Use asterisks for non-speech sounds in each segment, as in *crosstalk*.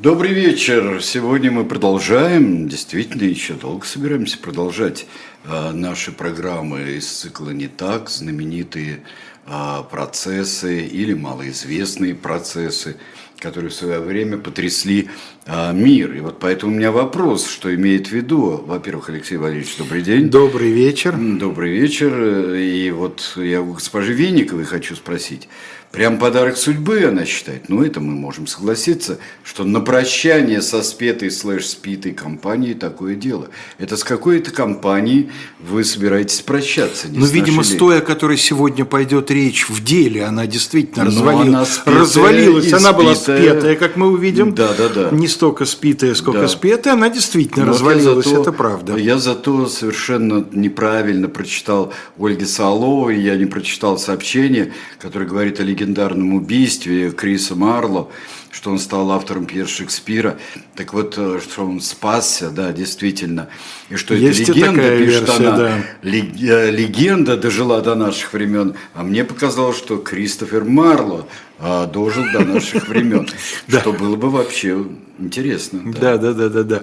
Добрый вечер. Сегодня мы продолжаем, действительно, еще долго собираемся продолжать э, наши программы из цикла «Не так», знаменитые э, процессы или малоизвестные процессы, которые в свое время потрясли э, мир. И вот поэтому у меня вопрос, что имеет в виду. Во-первых, Алексей Валерьевич, добрый день. Добрый вечер. Добрый вечер. И вот я у госпожи Винниковой хочу спросить. Прям подарок судьбы она считает. Ну, это мы можем согласиться, что на прощание со спетой слэш-спитой компанией такое дело. Это с какой-то компанией вы собираетесь прощаться? Ну, видимо, с той, о которой сегодня пойдет речь в деле, она действительно ну, развалилась. Она развалилась. Она была спетая, как мы увидим. Да, да, да. Не столько спитая, сколько да. спетая. Она действительно Но развалилась, зато, это правда. Я зато совершенно неправильно прочитал Ольги Соловой, я не прочитал сообщение, которое говорит о легендарном убийстве Криса Марло, что он стал автором пьес Шекспира. Так вот, э, что он спасся, да, действительно. И что Есть это легенда, такая пишет версия, она, да. Э, легенда дожила до наших времен. А мне показалось, что Кристофер Марло а, дожил до наших *laughs* времен. Что было бы вообще интересно. Да, да, да, да, да.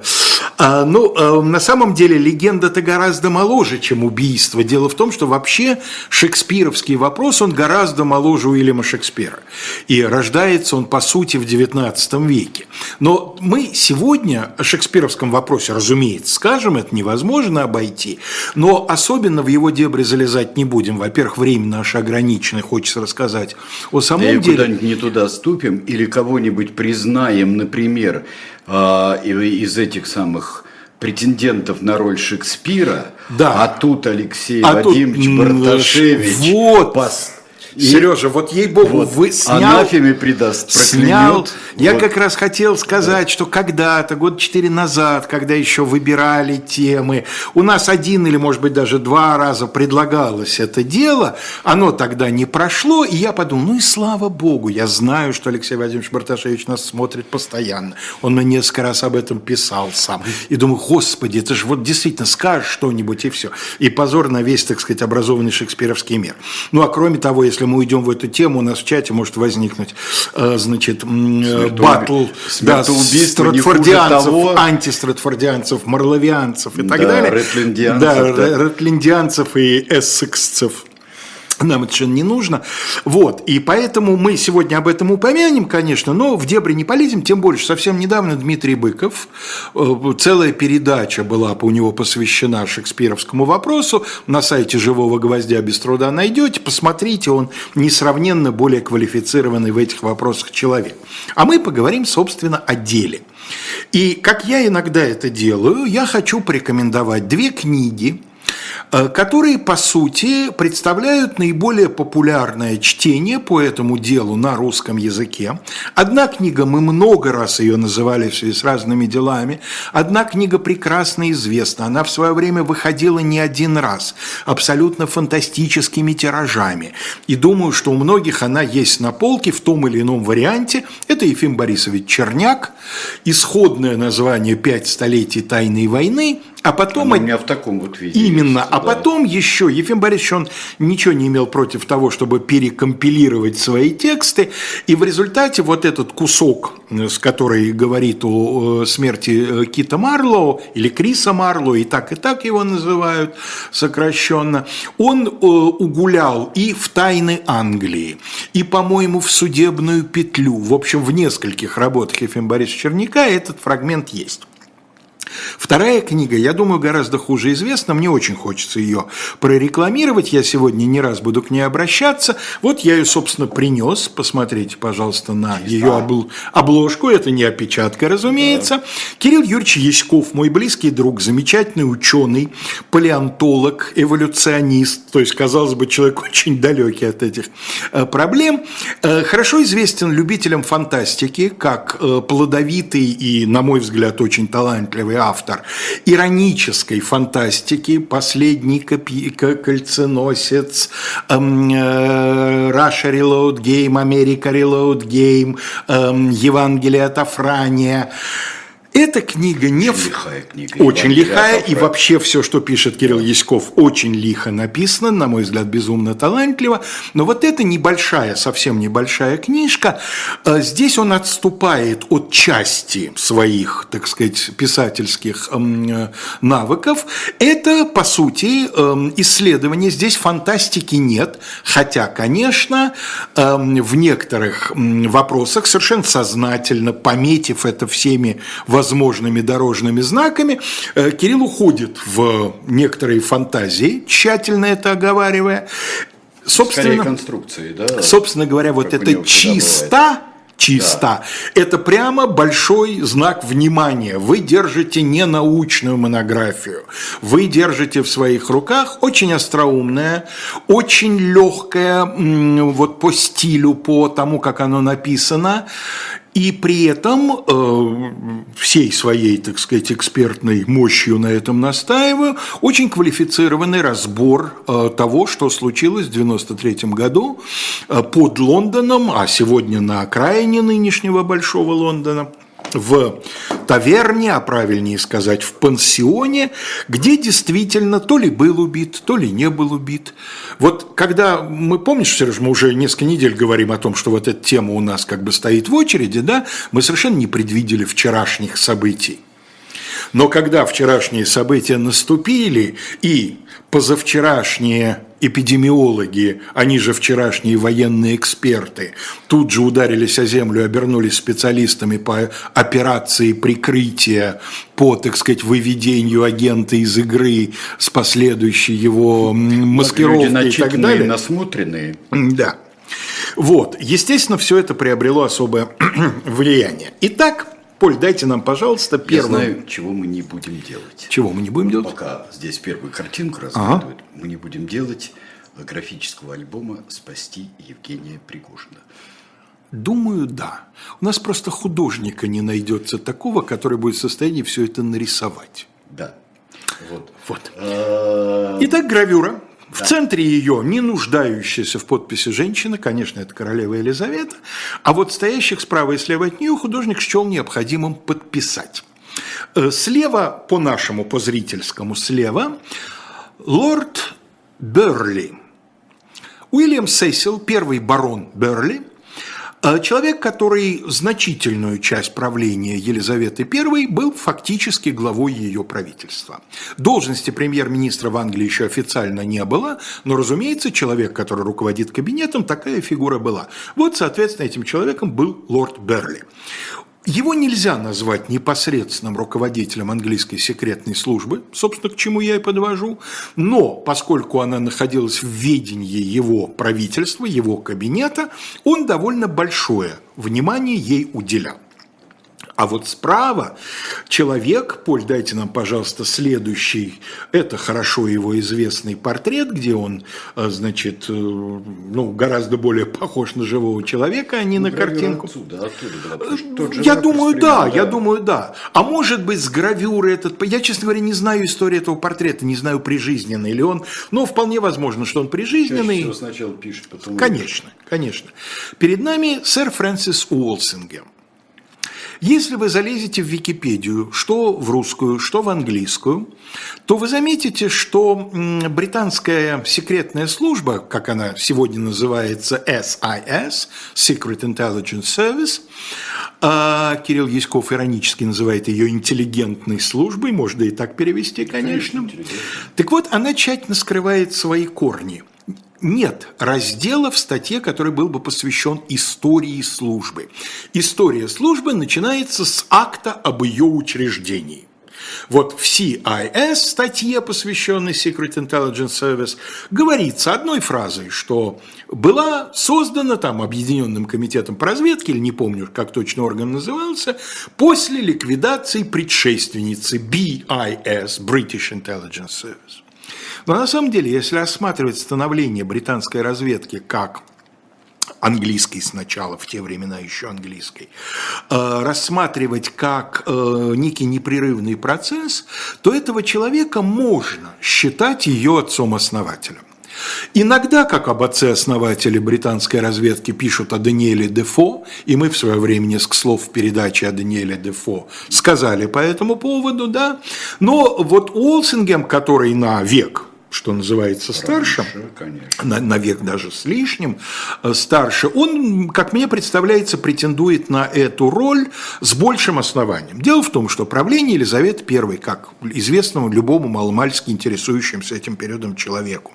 А, ну, а, на самом деле легенда-то гораздо моложе, чем убийство. Дело в том, что вообще шекспировский вопрос, он гораздо моложе Уильяма Шекспира. И рождается он, по сути, в XIX веке. Но мы сегодня о шекспировском вопросе, разумеется, скажем, это невозможно обойти, но особенно в его дебри залезать не будем. Во-первых, время наше ограничено, хочется рассказать о самом да деле. куда-нибудь не туда ступим или кого-нибудь признаем, например, а, из этих самых претендентов на роль Шекспира, да. а тут Алексей а Вадимович тут, Барташевич вот. пос и Сережа, вот ей-богу, вот, вы снял... Анафеме придаст, Снял. Вот. Я как раз хотел сказать, да. что когда-то, год четыре назад, когда еще выбирали темы, у нас один или, может быть, даже два раза предлагалось это дело, оно тогда не прошло, и я подумал, ну и слава богу, я знаю, что Алексей Владимирович Барташевич нас смотрит постоянно. Он мне несколько раз об этом писал сам. И думаю, господи, это же вот действительно скажешь что-нибудь и все. И позор на весь, так сказать, образованный шекспировский мир. Ну, а кроме того, если мы уйдем в эту тему, у нас в чате может возникнуть, э, значит, э, батл да, стратфордианцев, антистратфордианцев, марловианцев и так да, далее. Ретлиндианцев, да, да, ретлиндианцев и эссексцев. Нам это совершенно не нужно. Вот. И поэтому мы сегодня об этом упомянем, конечно, но в дебри не полезем, тем больше. Совсем недавно Дмитрий Быков, э, целая передача была у него посвящена шекспировскому вопросу. На сайте «Живого гвоздя» без труда найдете. Посмотрите, он несравненно более квалифицированный в этих вопросах человек. А мы поговорим, собственно, о деле. И как я иногда это делаю, я хочу порекомендовать две книги – которые, по сути, представляют наиболее популярное чтение по этому делу на русском языке. Одна книга, мы много раз ее называли в связи с разными делами, одна книга прекрасно известна, она в свое время выходила не один раз, абсолютно фантастическими тиражами. И думаю, что у многих она есть на полке в том или ином варианте. Это Ефим Борисович Черняк, исходное название «Пять столетий тайной войны», а потом... Она меня в таком вот виде. Именно. Есть, а да. потом еще Ефим Борисович, он ничего не имел против того, чтобы перекомпилировать свои тексты. И в результате вот этот кусок, с который говорит о смерти э, Кита Марлоу, или Криса Марлоу, и так, и так его называют сокращенно, он э, угулял и в тайны Англии, и, по-моему, в судебную петлю. В общем, в нескольких работах Ефим Борисовича Черняка этот фрагмент есть. Вторая книга, я думаю, гораздо хуже известна, мне очень хочется ее прорекламировать, я сегодня не раз буду к ней обращаться. Вот я ее, собственно, принес, посмотрите, пожалуйста, на ее обложку, это не опечатка, разумеется. Да. Кирилл Юрьевич Яськов, мой близкий друг, замечательный ученый, палеонтолог, эволюционист, то есть, казалось бы, человек *laughs* очень далекий от этих э, проблем. Э, хорошо известен любителям фантастики, как э, плодовитый и, на мой взгляд, очень талантливый автор иронической фантастики, последний кольценосец, эм, э, Russia Reload Game, America Reload Game, эм, Евангелие от Афрания. Эта книга не... Очень лихая книга. Очень Иван лихая, и вообще все, что пишет Кирилл Яськов, очень лихо написано, на мой взгляд, безумно талантливо. Но вот эта небольшая, совсем небольшая книжка, э, здесь он отступает от части своих, так сказать, писательских э, навыков. Это, по сути, эм, исследование. Здесь фантастики нет, хотя, конечно, эм, в некоторых вопросах совершенно сознательно, пометив это всеми возможными дорожными знаками, э, Кирилл уходит в некоторые фантазии, тщательно это оговаривая. Скорее Собственно, конструкции, да? собственно говоря, вот Как это чисто, чисто, это прямо большой знак внимания. Вы держите не научную монографию, вы держите в своих руках очень остроумное, очень легкое, вот по стилю, по тому, как оно написано, и при этом э, всей своей, так сказать, экспертной мощью на этом настаиваю, очень квалифицированный разбор э, того, что случилось в 93 году э, под Лондоном, а сегодня на окраине нынешнего Большого Лондона – в таверне, а правильнее сказать, в пансионе, где действительно то ли был убит, то ли не был убит. Вот когда мы, помнишь, Сереж, мы уже несколько недель говорим о том, что вот эта тема у нас как бы стоит в очереди, да, мы совершенно не предвидели вчерашних событий. Но когда вчерашние события наступили и позавчерашние эпидемиологи, они же вчерашние военные эксперты, тут же ударились о землю, обернулись специалистами по операции прикрытия, по, так сказать, выведению агента из игры с последующей его маскировкой и так далее. насмотренные. Да. Вот, естественно, все это приобрело особое *clears throat* влияние. Итак, Поль, дайте нам, пожалуйста, Я первым. знаю, чего мы не будем делать. Чего мы не будем делать? Пока здесь первую картинку разглядывают, мы не будем делать графического альбома «Спасти Евгения Пригожина». Думаю, да. У нас просто художника не найдется такого, который будет в состоянии все это нарисовать. Да. Вот. Вот. А, Итак, гравюра. В центре ее не нуждающаяся в подписи женщина, конечно, это королева Елизавета, а вот стоящих справа и слева от нее художник счел необходимым подписать. Э, Слева, по нашему, по зрительскому, слева, лорд Берли. Уильям Сесил, первый барон Берли, человек, который значительную часть правления Елизаветы I был фактически главой ее правительства. Должности премьер-министра в Англии еще официально не было, но, разумеется, человек, который руководит кабинетом, такая фигура была. Вот, соответственно, этим человеком был лорд Берли. Его нельзя назвать непосредственным руководителем английской секретной службы, собственно, к чему я и подвожу, но поскольку она находилась в ведении его правительства, его кабинета, он довольно большое внимание ей уделял. А вот справа человек, Поль, дайте нам, пожалуйста, следующий, это хорошо его известный портрет, где он, э, значит, э, ну, гораздо более похож на живого человека, а не на гравюра картинку. Отсюда, оттуда была, тот же Я думаю, да, я думаю, да. А может быть, с гравюры этот... Я, честно говоря, не знаю истории этого портрета, не знаю, прижизненный ли он, но вполне возможно, что он Чаще прижизненный. всего сначала пишет, потом... Конечно, конечно. Перед нами сэр Фрэнсис Уолсингем. Если вы залезете в Википедию, что в русскую, что в английскую, то вы заметите, что британская секретная служба, как она сегодня называется SIS, Secret Intelligence Service, а Кирилл Яськов иронически называет ее интеллигентной службой, можно и так перевести, конечно. интеллигентной. Так вот, она тщательно скрывает свои корни. Нет раздела в статье, который был бы посвящен истории службы. История службы начинается с акта об ее учреждении. Вот в CIS статье, посвященной Secret Intelligence Service, говорится одной фразой, что была создана там Объединенным комитетом по разведке, или не помню, как точно орган назывался, после ликвидации предшественницы BIS, British Intelligence Service. Но на самом деле, если рассматривать становление британской разведки как английской сначала, в те времена еще английской, э, рассматривать как э, некий непрерывный процесс, то этого человека можно считать ее отцом-основателем. Иногда, как об отце-основателе британской разведки пишут о Даниэле Дефо, и мы в свое время несколько слов в передаче о Даниэле Дефо сказали по этому поводу, да, но вот Уолсингем, который на век что называется, старше, на, на век даже с лишним э, старше, он, как мне представляется, претендует на эту роль с большим основанием. Дело в том, что правление Елизаветы I, как известному любому маломальски интересующимся этим периодом человеку,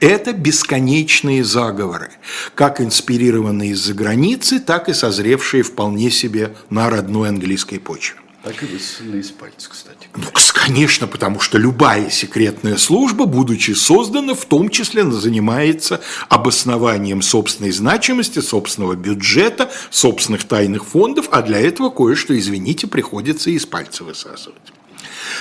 это бесконечные заговоры, как инспирированные из-за границы, так и созревшие вполне себе на родной английской почве. Так и высосанные из пальца, кстати. Ну, конечно, потому что любая секретная служба, будучи создана, в том числе занимается обоснованием собственной значимости, собственного бюджета, собственных тайных фондов, а для этого кое-что, извините, приходится из пальца высасывать.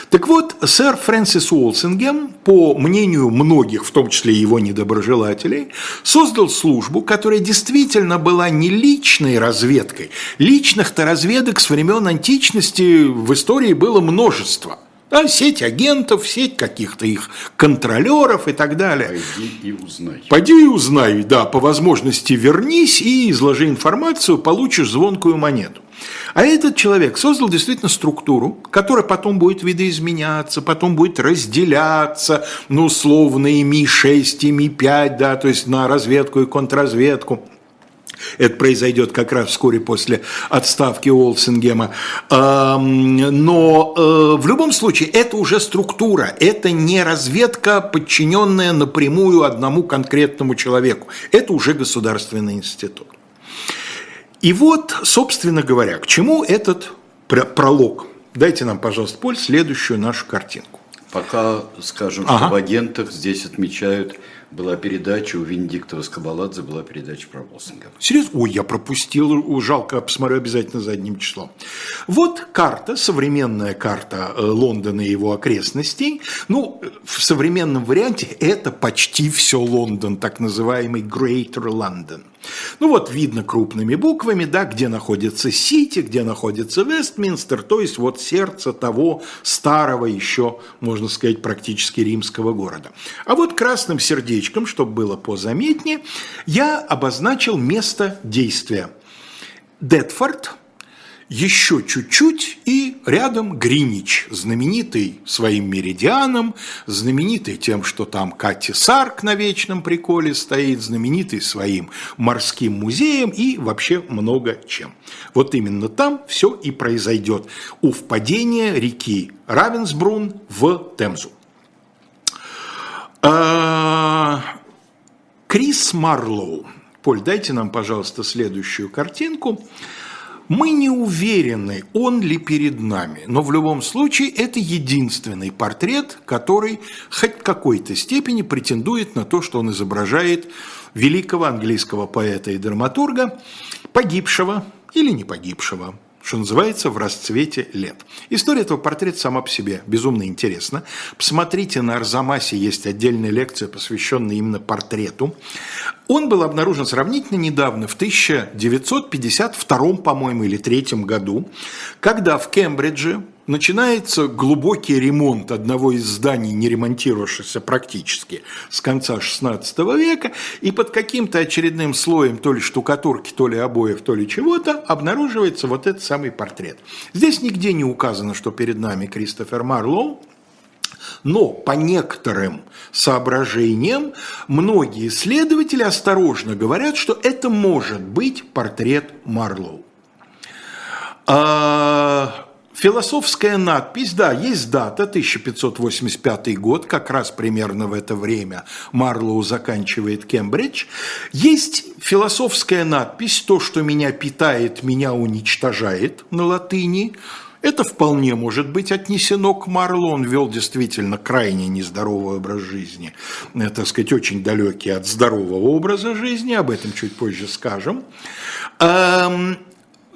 Так вот, сэр Фрэнсис Уолсингем, по мнению многих, в том числе его недоброжелателей, создал службу, которая действительно была не личной разведкой. Личных-то разведок с времен античности в истории было множество – да, сеть агентов, сеть каких-то их контролеров и так далее. Пойди и узнай. Пойди и узнай, да, по возможности вернись и изложи информацию, получишь звонкую монету. А этот человек создал действительно структуру, которая потом будет видоизменяться, потом будет разделяться, ну, условно, и Ми-6, и Ми-5, да, то есть на разведку и контрразведку. Это произойдет как раз вскоре после отставки Олсингема. Но э, в любом случае это уже структура, это не разведка, подчиненная напрямую одному конкретному человеку. Это уже государственный институт. И вот, собственно говоря, к чему этот пролог? Дайте нам, пожалуйста, Поль, следующую нашу картинку. Пока скажем, ага. что в агентах здесь отмечают была передача у Венедиктова Скобаладзе, была передача про Волсинга. Серьезно? Ой, я пропустил, жалко, посмотрю обязательно задним числом. Вот карта, современная карта э, Лондона и его окрестностей. Ну, в современном варианте это почти все Лондон, так называемый Greater London. Ну вот видно крупными буквами, да, где находится Сити, где находится Вестминстер, то есть вот сердце того старого еще, можно сказать, практически римского города. А вот красным сердечком, чтобы было позаметнее, я обозначил место действия. Детфорд – еще чуть-чуть и рядом Гринич, знаменитый своим меридианом, знаменитый тем, что там Кати Сарк на вечном приколе стоит, знаменитый своим морским музеем и вообще много чем. Вот именно там все и произойдет у впадения реки Равенсбрун в Темзу. А, Крис Марлоу. Поль, дайте нам, пожалуйста, следующую картинку. Мы не уверены, он ли перед нами, но в любом случае это единственный портрет, который хоть в какой-то степени претендует на то, что он изображает великого английского поэта и драматурга, погибшего или не погибшего, что называется, в расцвете лет. История этого портрета сама по себе безумно интересна. Посмотрите, на Арзамасе есть отдельная лекция, посвященная именно портрету. Он был обнаружен сравнительно недавно, в 1952, по-моему, или 1953 году, когда в Кембридже начинается глубокий ремонт одного из зданий, не ремонтировавшихся практически с конца XVI века, и под каким-то очередным слоем то ли штукатурки, то ли обоев, то ли чего-то обнаруживается вот этот самый портрет. Здесь нигде не указано, что перед нами Кристофер Марлоу, но по некоторым соображениям многие исследователи осторожно говорят, что это может быть портрет Марлоу. А, Философская надпись, да, есть дата, 1585 год, как раз примерно в это время Марлоу заканчивает Кембридж. Есть философская надпись «То, что меня питает, меня уничтожает» на латыни. Это вполне может быть отнесено к Марлоу. Он вел действительно крайне нездоровый образ жизни, э, так сказать, очень далекий от здорового образа жизни, об этом чуть позже скажем.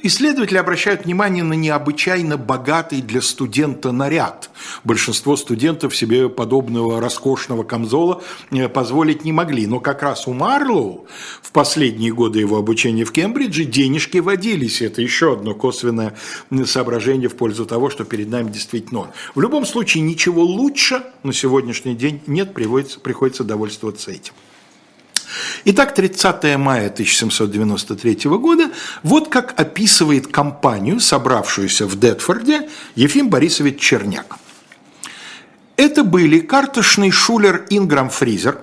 Исследователи обращают внимание на необычайно богатый для студента наряд. Большинство студентов себе подобного роскошного камзола э, позволить не могли. Но как раз у Марлоу в последние годы его обучения в Кембридже денежки водились. Это еще одно косвенное соображение в пользу того, что перед нами действительно. В любом случае, ничего лучше на сегодняшний день нет, приходится довольствоваться этим. Итак, 30 мая 1793 года, вот как описывает компанию, собравшуюся в Детфорде, Ефим Борисович Черняк. Это были карточный шулер Инграм Фризер,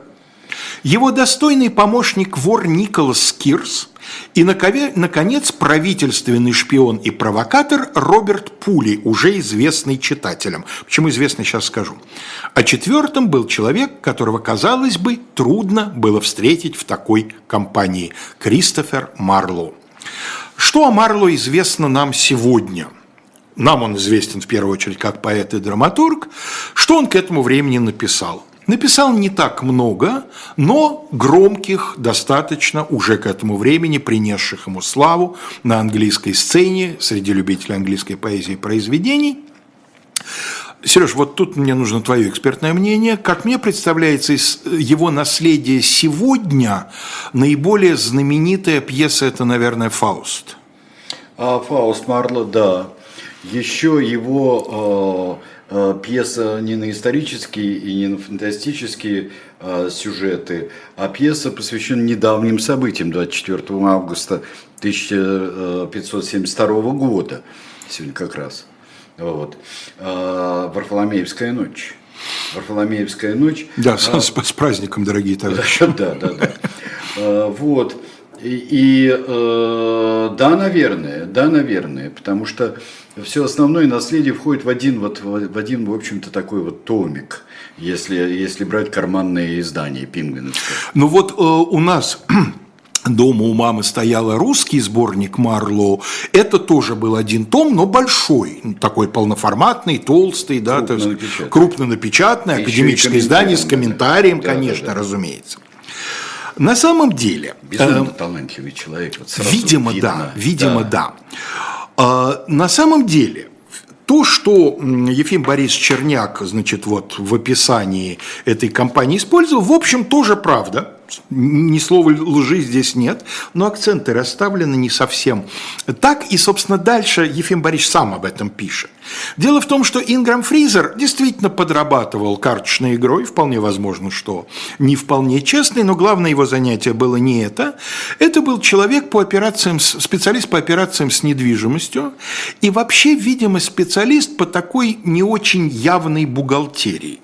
его достойный помощник вор Николас Скирс и, наконец, правительственный шпион и провокатор Роберт Пули, уже известный читателям. Почему известный, сейчас скажу. А четвертым был человек, которого, казалось бы, трудно было встретить в такой компании – Кристофер Марлоу. Что о Марлоу известно нам сегодня – нам он известен в первую очередь как поэт и драматург, что он к этому времени написал. Написал не так много, но громких достаточно уже к этому времени, принесших ему славу на английской сцене среди любителей английской поэзии произведений. Сереж, вот тут мне нужно твое экспертное мнение. Как мне представляется, из его наследия сегодня наиболее знаменитая пьеса – это, наверное, «Фауст». А Фауст Марло, да. Еще его Э, пьеса не на исторические и не на фантастические э, сюжеты, а пьеса посвящена недавним событиям 24 августа 1572 года, сегодня как раз. Вот. Э, Варфоломеевская ночь. Варфоломеевская ночь. Да, с, а, с, с праздником, дорогие *laughs* товарищи. Да, да, да. Вот. И, и э, да, наверное, да, наверное, потому что все основное наследие входит в один, вот, в один, в общем-то, такой вот томик, если, если брать карманные издания Пингвиновского. Ну вот э, у нас *clears throat* Дома у мамы стоял русский сборник Марлоу. Это тоже был один том, но большой, такой полноформатный, толстый, да, крупно, напечатанный. крупно напечатанный, академическое издание с комментарием, да, конечно, да, да. разумеется. На самом деле... Безумно э, талантливый человек. Вот видимо, видно. да, видимо, да. да. Э, на самом деле, то, что Ефим Борис Черняк, значит, вот в описании этой компании использовал, в общем, тоже правда ни слова лжи здесь нет, но акценты расставлены не совсем так, и, собственно, дальше Ефим Борисович сам об этом пишет. Дело в том, что Инграм Фризер действительно подрабатывал карточной игрой, вполне возможно, что не вполне честный, но главное его занятие было не это. Это был человек по операциям, специалист по операциям с недвижимостью и вообще, видимо, специалист по такой не очень явной бухгалтерии.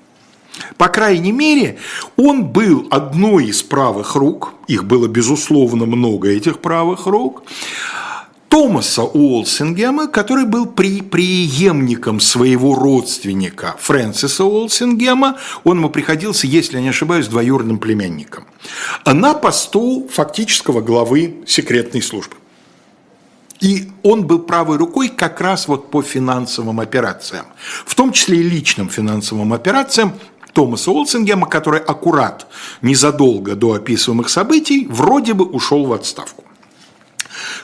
По крайней мере, он был одной из правых рук, их было безусловно много этих правых рук, Томаса Уолсингема, который был при, преемником своего родственника Фрэнсиса Уолсингема, он ему приходился, если я не ошибаюсь, двоюродным племянником, на посту фактического главы секретной службы. И он был правой рукой как раз вот по финансовым операциям, в том числе и личным финансовым операциям, Томаса Олсингема, который аккурат незадолго до описываемых событий вроде бы ушел в отставку.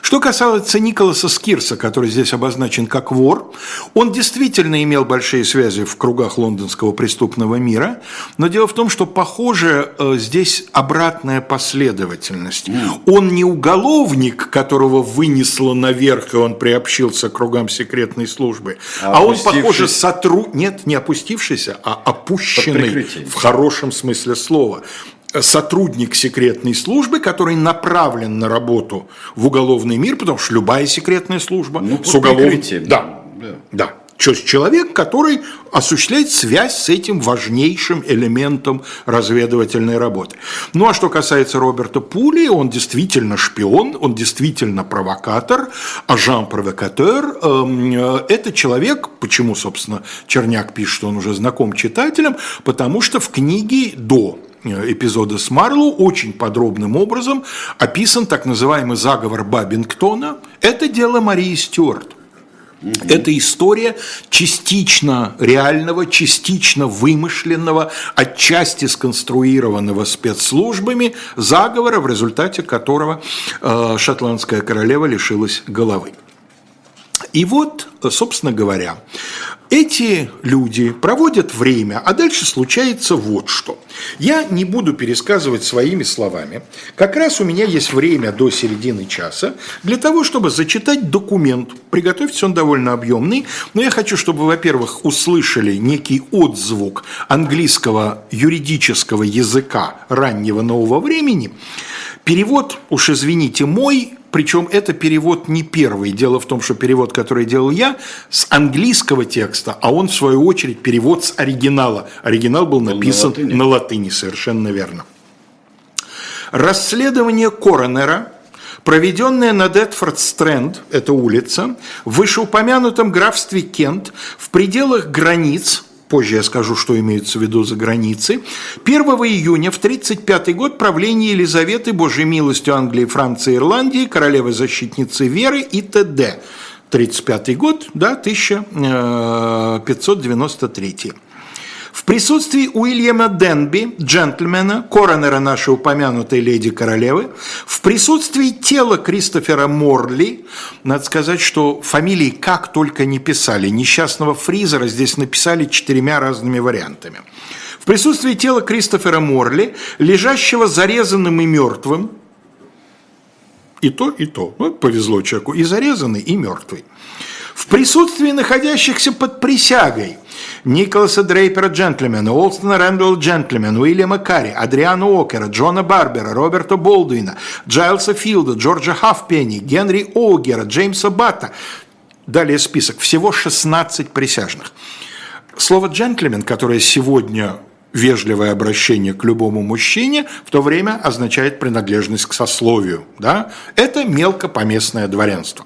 Что касается Николаса Скирса, который здесь обозначен как вор, он действительно имел большие связи в кругах лондонского преступного мира, но дело в том, что, похоже, э, здесь обратная последовательность. Он не уголовник, которого вынесло наверх, и он приобщился к кругам секретной службы, а, а он, похоже, сотруд... Нет, не опустившийся, а опущенный в хорошем смысле слова сотрудник секретной службы, который направлен на работу в уголовный мир, потому что любая секретная служба ну, с уголовным... Да, да. да. Человек, который осуществляет связь с этим важнейшим элементом разведывательной работы. Ну а что касается Роберта Пули, он действительно шпион, он действительно провокатор, агент-провокатор. Эм, э, это человек, почему, собственно, Черняк пишет, что он уже знаком читателям, потому что в книге до эпизода с Марлоу очень подробным образом описан так называемый заговор Бабингтона. Это дело Марии Стюарт. Это история частично реального, частично вымышленного, отчасти сконструированного спецслужбами заговора, в результате которого э, шотландская королева лишилась головы. И вот, собственно говоря, эти люди проводят время, а дальше случается вот что. Я не буду пересказывать своими словами. Как раз у меня есть время до середины часа для того, чтобы зачитать документ. Приготовьтесь, он довольно объемный, но я хочу, чтобы, во-первых, услышали некий отзвук английского юридического языка раннего нового времени. Перевод, уж извините, мой причем это перевод не первый. Дело в том, что перевод, который делал я, с английского текста, а он, в свою очередь, перевод с оригинала. Оригинал был написан на латыни, на латыни совершенно верно. Расследование Коронера, проведенное на Детфорд-Стрэнд, это улица, в вышеупомянутом графстве Кент, в пределах границ позже я скажу, что имеется в виду за границей, 1 июня в 1935 год правление Елизаветы Божьей милостью Англии, Франции, Ирландии, королевы-защитницы Веры и т.д. 1935 год, да, 1593. В присутствии Уильяма Денби, джентльмена, коронера нашей упомянутой леди королевы, в присутствии тела Кристофера Морли, надо сказать, что фамилии как только не писали, несчастного Фризера здесь написали четырьмя разными вариантами. В присутствии тела Кристофера Морли, лежащего зарезанным и мертвым, и то, и то, ну, повезло человеку, и зарезанный, и мертвый. В присутствии находящихся под присягой Николаса Дрейпера Джентльмена, Олстона Рэндалла Джентльмена, Уильяма Карри, Адриана Окера, Джона Барбера, Роберта Болдуина, Джайлса Филда, Джорджа Хафпенни, Генри Оугера, Джеймса Батта. Далее список. Всего 16 присяжных. Слово «джентльмен», которое сегодня вежливое обращение к любому мужчине в то время означает принадлежность к сословию. Да? Это мелкопоместное дворянство.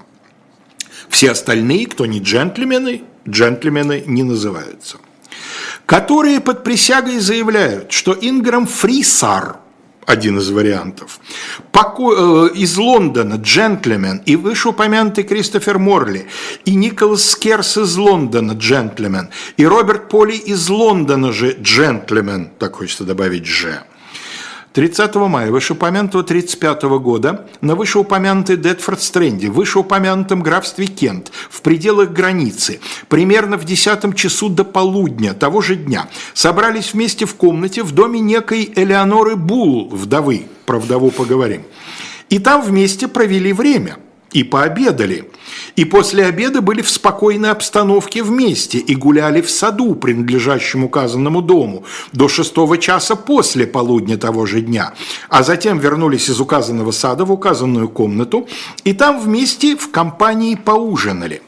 Все остальные, кто не джентльмены, джентльмены не называются. Которые под присягой заявляют, что Инграм Фрисар, один из вариантов, э, из Лондона джентльмен и вышеупомянутый Кристофер Морли, и Николас Скерс из Лондона джентльмен, и Роберт Поли из Лондона же джентльмен, так хочется добавить «же», 30 мая вышеупомянутого 35 года на вышеупомянутой Детфорд-Стрэнде, вышеупомянутом графстве Кент, в пределах границы, примерно в 10 часу до полудня того же дня, собрались вместе в комнате в доме некой Элеоноры Бул, вдовы, про поговорим, и там вместе провели время – и пообедали. И после обеда были в спокойной обстановке вместе и гуляли в саду, принадлежащем указанному дому, до шестого часа после полудня того же дня. А затем вернулись из указанного сада в указанную комнату и там вместе в компании поужинали.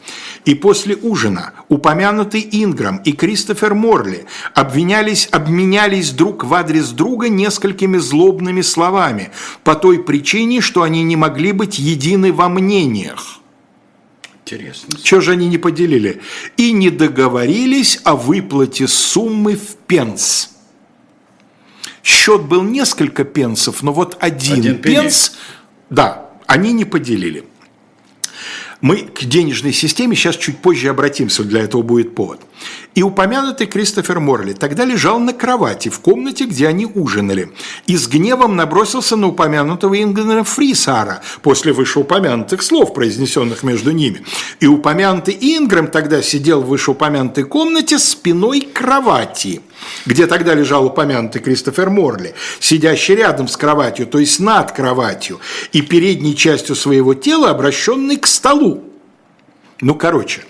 И после ужина упомянутый Инграм и Кристофер Морли обвинялись, обменялись друг в адрес друга несколькими злобными словами по той причине, что они не могли быть едины во мнениях. Интересно. Чего же они не поделили? И не договорились о выплате суммы в пенс. Счет был несколько пенсов, но вот один, один пенс, да, они не поделили. Мы к денежной системе сейчас чуть позже обратимся, для этого будет повод. И упомянутый Кристофер Морли тогда лежал на кровати в комнате, где они ужинали, и с гневом набросился на упомянутого Ингена Фрисара после вышеупомянутых слов, произнесенных между ними. И упомянутый Ингрэм тогда сидел в вышеупомянутой комнате спиной к кровати – где тогда лежал упомянутый Кристофер Морли, сидящий рядом с кроватью, то есть над кроватью, и передней частью своего тела обращенный к столу. Ну, короче,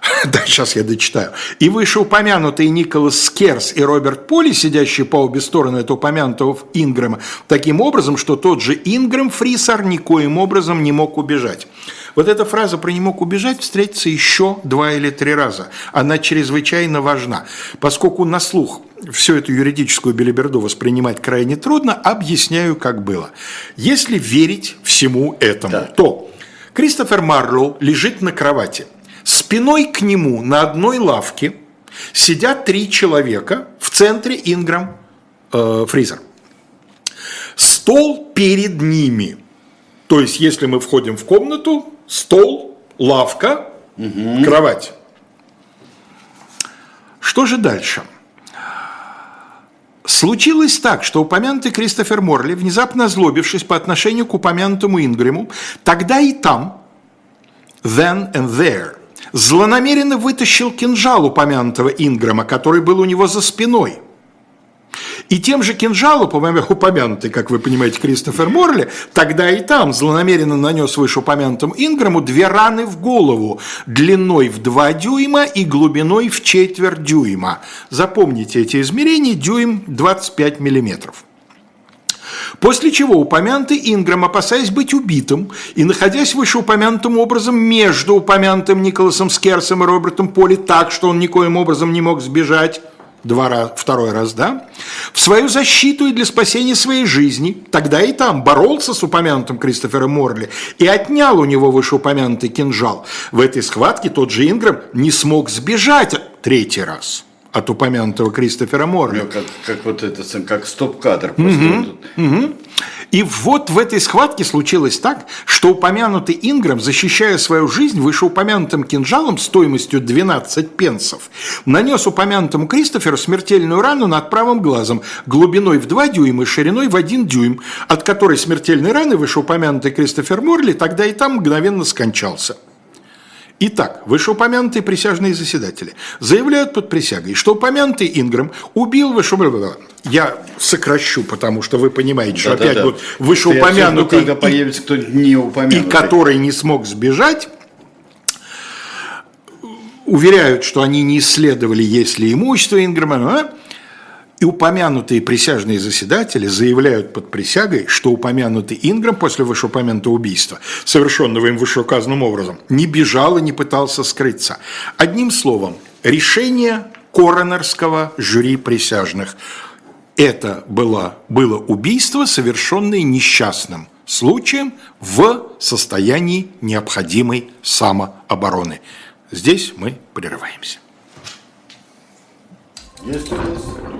*laughs* да, сейчас я дочитаю. И вышеупомянутые Николас Скерс и Роберт Поли, сидящие по обе стороны этого упомянутого Ингрэма, таким образом, что тот же Ингрэм Фрисар никоим образом не мог убежать. Вот эта фраза про «не мог убежать» встретится еще два или три раза. Она чрезвычайно важна, поскольку на слух всю эту юридическую белиберду воспринимать крайне трудно, объясняю, как было. Если верить всему этому, да. то Кристофер Марлоу лежит на кровати. Спиной к нему на одной лавке сидят три человека, в центре Инграм э, Фризер. Стол перед ними. То есть, если мы входим в комнату, стол, лавка, угу. кровать. Что же дальше? Случилось так, что упомянутый Кристофер Морли, внезапно озлобившись по отношению к упомянутому Ингриму, тогда и там, then and there, злонамеренно вытащил кинжал упомянутого Инграма, который был у него за спиной – и тем же кинжалу, упомянутый, как вы понимаете, Кристофер Морли, тогда и там злонамеренно нанес вышеупомянутому Инграму две раны в голову, длиной в 2 дюйма и глубиной в четверть дюйма. Запомните эти измерения, дюйм 25 миллиметров. После чего упомянутый Инграм, опасаясь быть убитым и находясь вышеупомянутым образом между упомянутым Николасом Скерсом и Робертом Поли так, что он никоим образом не мог сбежать, два раз, второй раз, да, в свою защиту и для спасения своей жизни, тогда и там боролся с упомянутым Кристофером Морли и отнял у него вышеупомянутый кинжал. В этой схватке тот же Инграм не смог сбежать третий раз от упомянутого Кристофера Морли. Ну, как, как вот это, как стоп-кадр. Угу, угу. И вот в этой схватке случилось так, что упомянутый Инграм, защищая свою жизнь вышеупомянутым кинжалом стоимостью 12 пенсов, нанес упомянутому Кристоферу смертельную рану над правым глазом глубиной в 2 дюйма и шириной в 1 дюйм, от которой смертельной раны вышеупомянутый Кристофер Морли тогда и там мгновенно скончался. Итак, вышеупомянутые присяжные заседатели заявляют под присягой, что упомянутый Инграм убил вышеупомянутого. Я сокращу, потому что вы понимаете, что да, опять да, вот вышеупомянутый, когда появится кто не упомянутый. и который не смог сбежать, уверяют, что они не исследовали, есть ли имущество Инграма, а? И упомянутые присяжные заседатели заявляют под присягой, что упомянутый Инграм после вышеупомянутого убийства, совершенного им вышеуказанным образом, не бежал и не пытался скрыться. Одним словом, решение коронерского жюри присяжных. Это было, было убийство, совершенное несчастным случаем в состоянии необходимой самообороны. Здесь мы прерываемся. Есть у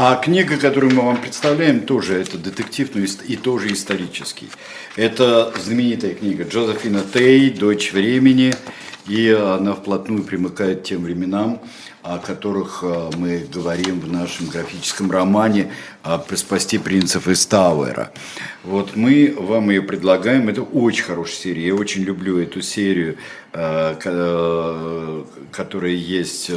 А книга, которую мы вам представляем, тоже это детектив, но и тоже исторический. Это знаменитая книга Джозефина Тей «Дочь времени», и она вплотную примыкает к тем временам, о которых э, мы говорим в нашем графическом романе «Спасти принцев из Тауэра». Вот мы вам ее предлагаем. Это очень хорошая серия. Я очень люблю эту серию, э, э, которая есть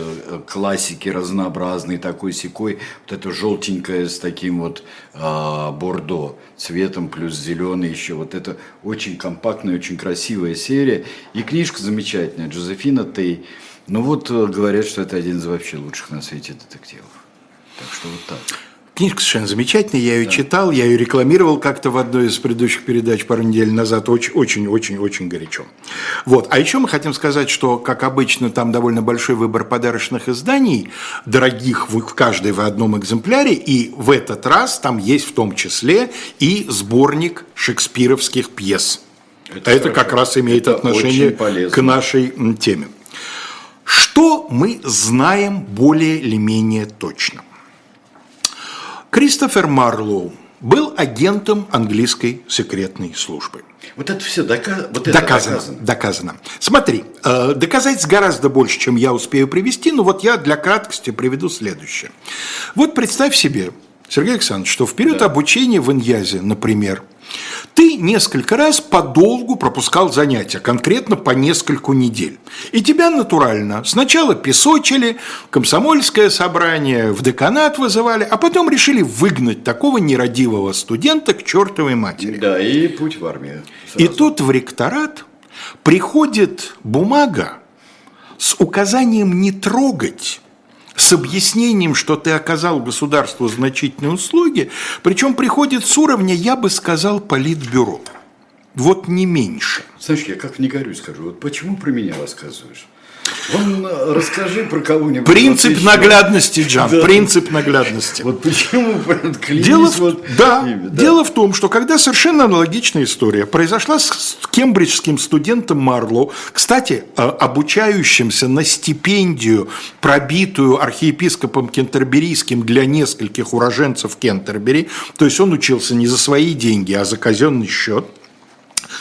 классики разнообразные, такой секой. Вот это желтенькое с таким вот бордо цветом плюс зеленый еще. Вот это очень компактная, очень красивая серия. И книжка замечательная. Джозефина Тей. Ну вот э, говорят, что это один из вообще лучших на свете детективов. Так что вот так. Книжка совершенно замечательная, я ее да. читал, я ее рекламировал как-то в одной из предыдущих передач пару недель назад, очень-очень-очень горячо. Вот. А еще мы хотим сказать, что, как обычно, там довольно большой выбор подарочных изданий, дорогих в каждой в одном экземпляре, и в этот раз там есть в том числе и сборник шекспировских пьес. Это, Это как раз имеет Это отношение к нашей теме. Что мы знаем более или менее точно? Кристофер Марлоу был агентом английской секретной службы. Вот это все дока... вот это доказано, доказано. Доказано. Смотри, э, доказать гораздо больше, чем я успею привести, но вот я для краткости приведу следующее. Вот представь себе, Сергей Александрович, что в период да. обучения в Иньязе, например, ты несколько раз подолгу пропускал занятия, конкретно по нескольку недель. И тебя натурально сначала песочили, комсомольское собрание, в деканат вызывали, а потом решили выгнать такого нерадивого студента к чертовой матери. Да, и путь в армию. Сразу. И тут в ректорат приходит бумага с указанием не трогать с объяснением, что ты оказал государству значительные услуги, причем приходит с уровня, я бы сказал, политбюро. Вот не меньше. Знаешь, я как не горю скажу, вот почему про меня рассказываешь? Вон, э, расскажи про кого-нибудь. Принцип вот наглядности, Джан, да. принцип наглядности. Вот почему дело в, вот да, ими, да. Дело в том, что когда совершенно аналогичная история произошла с кембриджским студентом Марлоу, кстати, э, обучающимся на стипендию, пробитую архиепископом Кентерберийским для нескольких уроженцев Кентербери, то есть он учился не за свои деньги, а за казенный счет –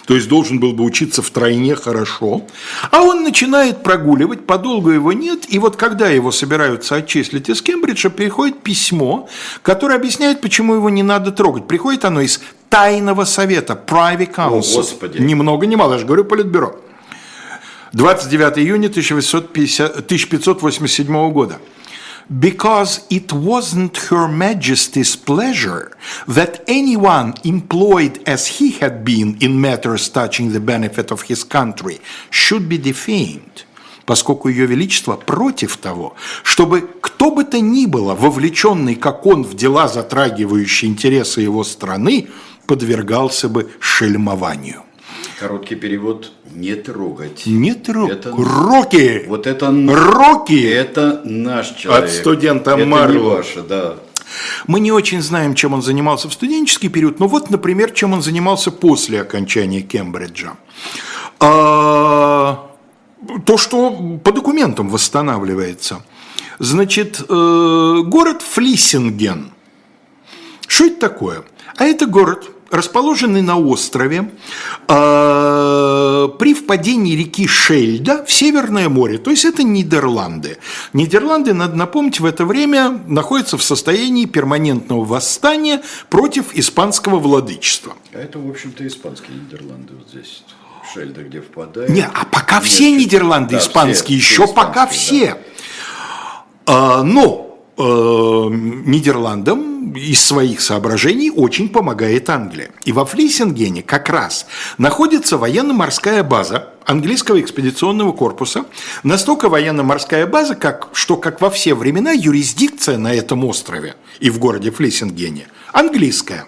то есть должен был бы учиться втройне хорошо, а он начинает прогуливать, подолгу его нет, и вот когда его собираются отчислить из Кембриджа, приходит письмо, которое объясняет, почему его не надо трогать. Приходит оно из тайного совета, private council. О, Господи. Ни много, ни мало, я же говорю, политбюро. 29 июня 1850, 1587 года because it wasn't Her Majesty's pleasure that anyone employed as he had been in matters touching the benefit of his country should be defamed, поскольку Ее Величество против того, чтобы кто бы то ни было, вовлеченный, как он, в дела, затрагивающие интересы его страны, подвергался бы шельмованию. Короткий перевод – не трогать. Не трогать. Это... Роки! Вот это... Роки! Это наш человек. От студента Это Марло. не ваше, да. Мы не очень знаем, чем он занимался в студенческий период, но вот, например, чем он занимался после окончания Кембриджа. А, то, что по документам восстанавливается. Значит, э, город Флиссинген. Что это такое? А это город, расположенный на острове э, при впадении реки Шельда в Северное море. То есть это Нидерланды. Нидерланды, надо напомнить, в это время находятся в состоянии перманентного восстания против испанского владычества. А это, в общем-то, испанские Нидерланды вот здесь. Шельда, где впадает. Не, а пока Нет, все Нидерланды да, испанские, все, еще все пока все. Да. А, но Э, Нидерландам из своих соображений очень помогает Англия. И во Флиссингене как раз находится военно-морская база английского экспедиционного корпуса. Настолько военно-морская база, как, что, как во все времена, юрисдикция на этом острове и в городе Флиссингене английская.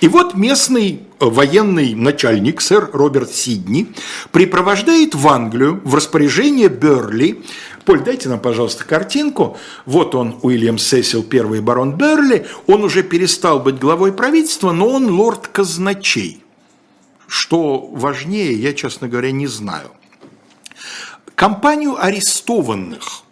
И вот местный военный начальник, сэр Роберт Сидни, припровождает в Англию в распоряжение Берли Поль, дайте нам, пожалуйста, картинку. Вот он, Уильям Сесил, первый барон Берли. Он уже перестал быть главой правительства, но он лорд казначей. Что важнее, я, честно говоря, не знаю. Компанию арестованных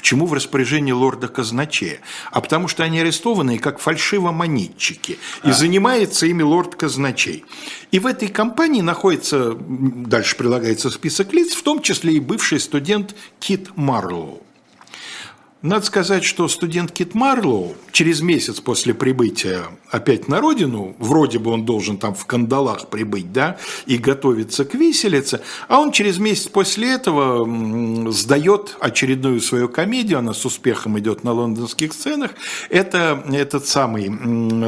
Почему в распоряжении лорда казначея? А потому что они арестованы как фальшивомонетчики, и а. занимается ими лорд казначей. И в этой компании находится, дальше прилагается список лиц, в том числе и бывший студент Кит Марлоу. Надо сказать, что студент Кит Марлоу через месяц после прибытия опять на родину, вроде бы он должен там в кандалах прибыть, да, и готовиться к виселице, а он через месяц после этого сдает очередную свою комедию, она с успехом идет на лондонских сценах. Это этот самый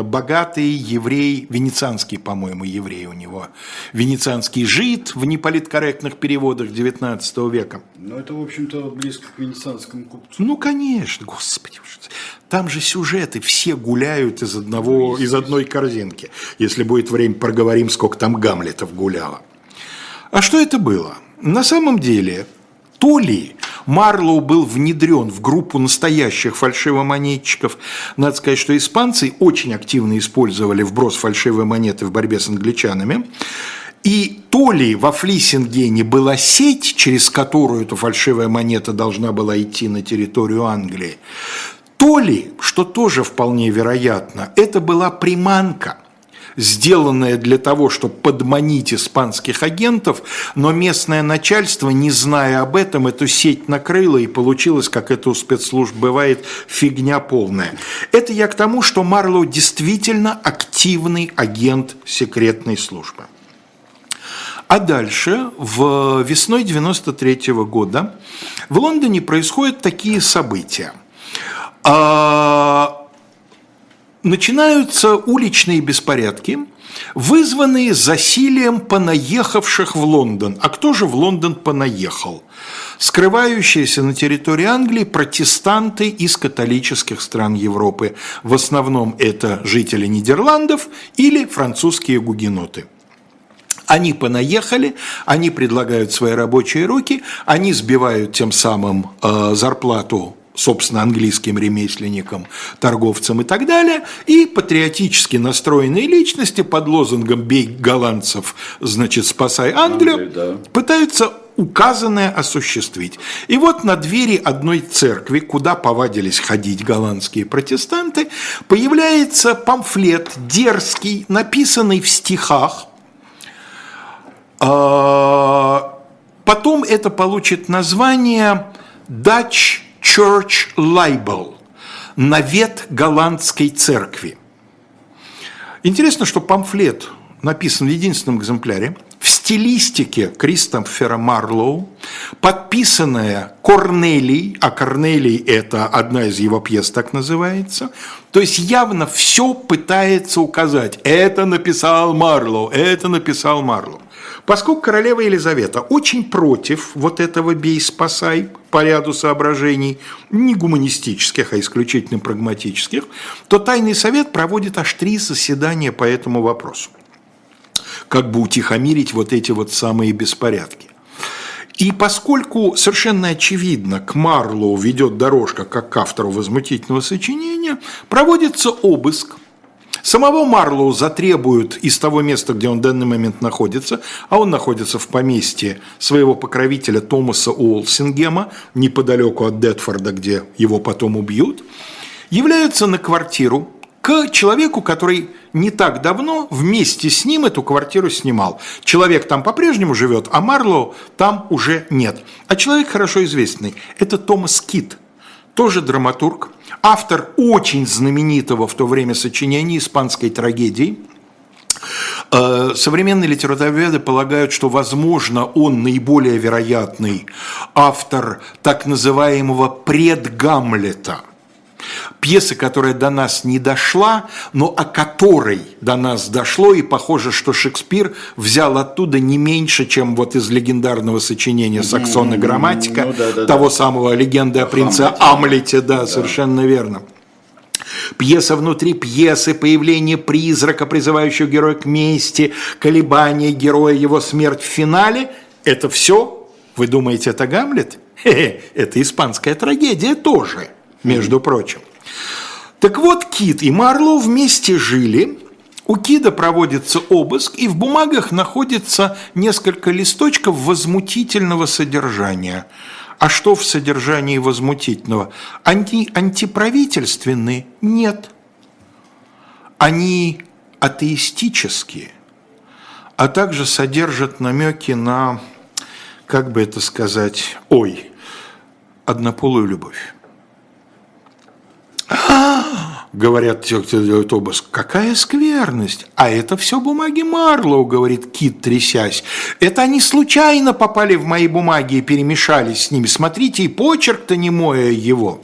богатый еврей, венецианский, по-моему, еврей у него, венецианский жид в неполиткорректных переводах XIX века. Ну, это, в общем-то, близко к венецианскому купцу. Ну, конечно, господи. Там же сюжеты, все гуляют из, одного, из одной корзинки. Если будет время, проговорим, сколько там Гамлетов гуляло. А что это было? На самом деле, то ли Марлоу был внедрен в группу настоящих фальшивомонетчиков. Надо сказать, что испанцы очень активно использовали вброс фальшивой монеты в борьбе с англичанами. И то ли во Флиссингене была сеть, через которую эта фальшивая монета должна была идти на территорию Англии, то ли, что тоже вполне вероятно, это была приманка, сделанная для того, чтобы подманить испанских агентов, но местное начальство, не зная об этом, эту сеть накрыло, и получилось, как это у спецслужб бывает, фигня полная. Это я к тому, что Марлоу действительно активный агент секретной службы. А дальше, в весной 93 -го года, в Лондоне происходят такие события. А, начинаются уличные беспорядки, вызванные засилием понаехавших в Лондон. А кто же в Лондон понаехал? Скрывающиеся на территории Англии протестанты из католических стран Европы. В основном это жители Нидерландов или французские гугеноты. Они понаехали, они предлагают свои рабочие руки, они сбивают тем самым э, зарплату собственно, английским ремесленникам, торговцам и так далее, и патриотически настроенные личности под лозунгом «бей голландцев, значит, спасай Англию», Англию да. пытаются указанное осуществить. И вот на двери одной церкви, куда повадились ходить голландские протестанты, появляется памфлет дерзкий, написанный в стихах. А, потом это получит название «Dutch Church Libel» – «Навет голландской церкви». Интересно, что памфлет написан в единственном экземпляре, в стилистике Кристофера Марлоу, подписанная Корнелий, а Корнелий – это одна из его пьес, так называется, то есть явно все пытается указать, это написал Марлоу, это написал Марлоу. Поскольку королева Елизавета очень против вот этого «бей, спасай» по ряду соображений, не гуманистических, а исключительно прагматических, то Тайный совет проводит аж три заседания по этому вопросу как бы утихомирить вот эти вот самые беспорядки. И поскольку совершенно очевидно, к Марлоу ведет дорожка как к автору возмутительного сочинения, проводится обыск. Самого Марлоу затребуют из того места, где он в данный момент находится, а он находится в поместье своего покровителя Томаса Уолсингема, неподалеку от Детфорда, где его потом убьют, являются на квартиру к человеку, который не так давно вместе с ним эту квартиру снимал. Человек там по-прежнему живет, а Марлоу там уже нет. А человек хорошо известный – это Томас Кит, тоже драматург, автор очень знаменитого в то время сочинения испанской трагедии – э, Современные литературоведы полагают, что, возможно, он наиболее вероятный автор так называемого предгамлета – пьесы, которая до нас не дошла, но о которой до нас дошло, и похоже, что Шекспир взял оттуда не меньше, чем вот из легендарного сочинения Саксона грамматика, ну, да, да, того да. самого легенды о принце Амлете, Амлете да, да, совершенно верно. Пьеса внутри пьесы, появление призрака, призывающего героя к мести, колебания героя, его смерть в финале – это все, вы думаете, это Гамлет? Хе-хе, это испанская трагедия тоже – между прочим. Так вот, Кит и Марлоу вместе жили, у Кида проводится обыск, и в бумагах находится несколько листочков возмутительного содержания. А что в содержании возмутительного? Они антиправительственные? Нет. Они атеистические, а также содержат намеки на, как бы это сказать, ой, однополую любовь. *gasps* Говорят те, кто делает обыск, какая скверность. А это все бумаги Марлоу, говорит Кит, трясясь. Это они случайно попали в мои бумаги и перемешались с ними. Смотрите, и почерк-то не мой, а его.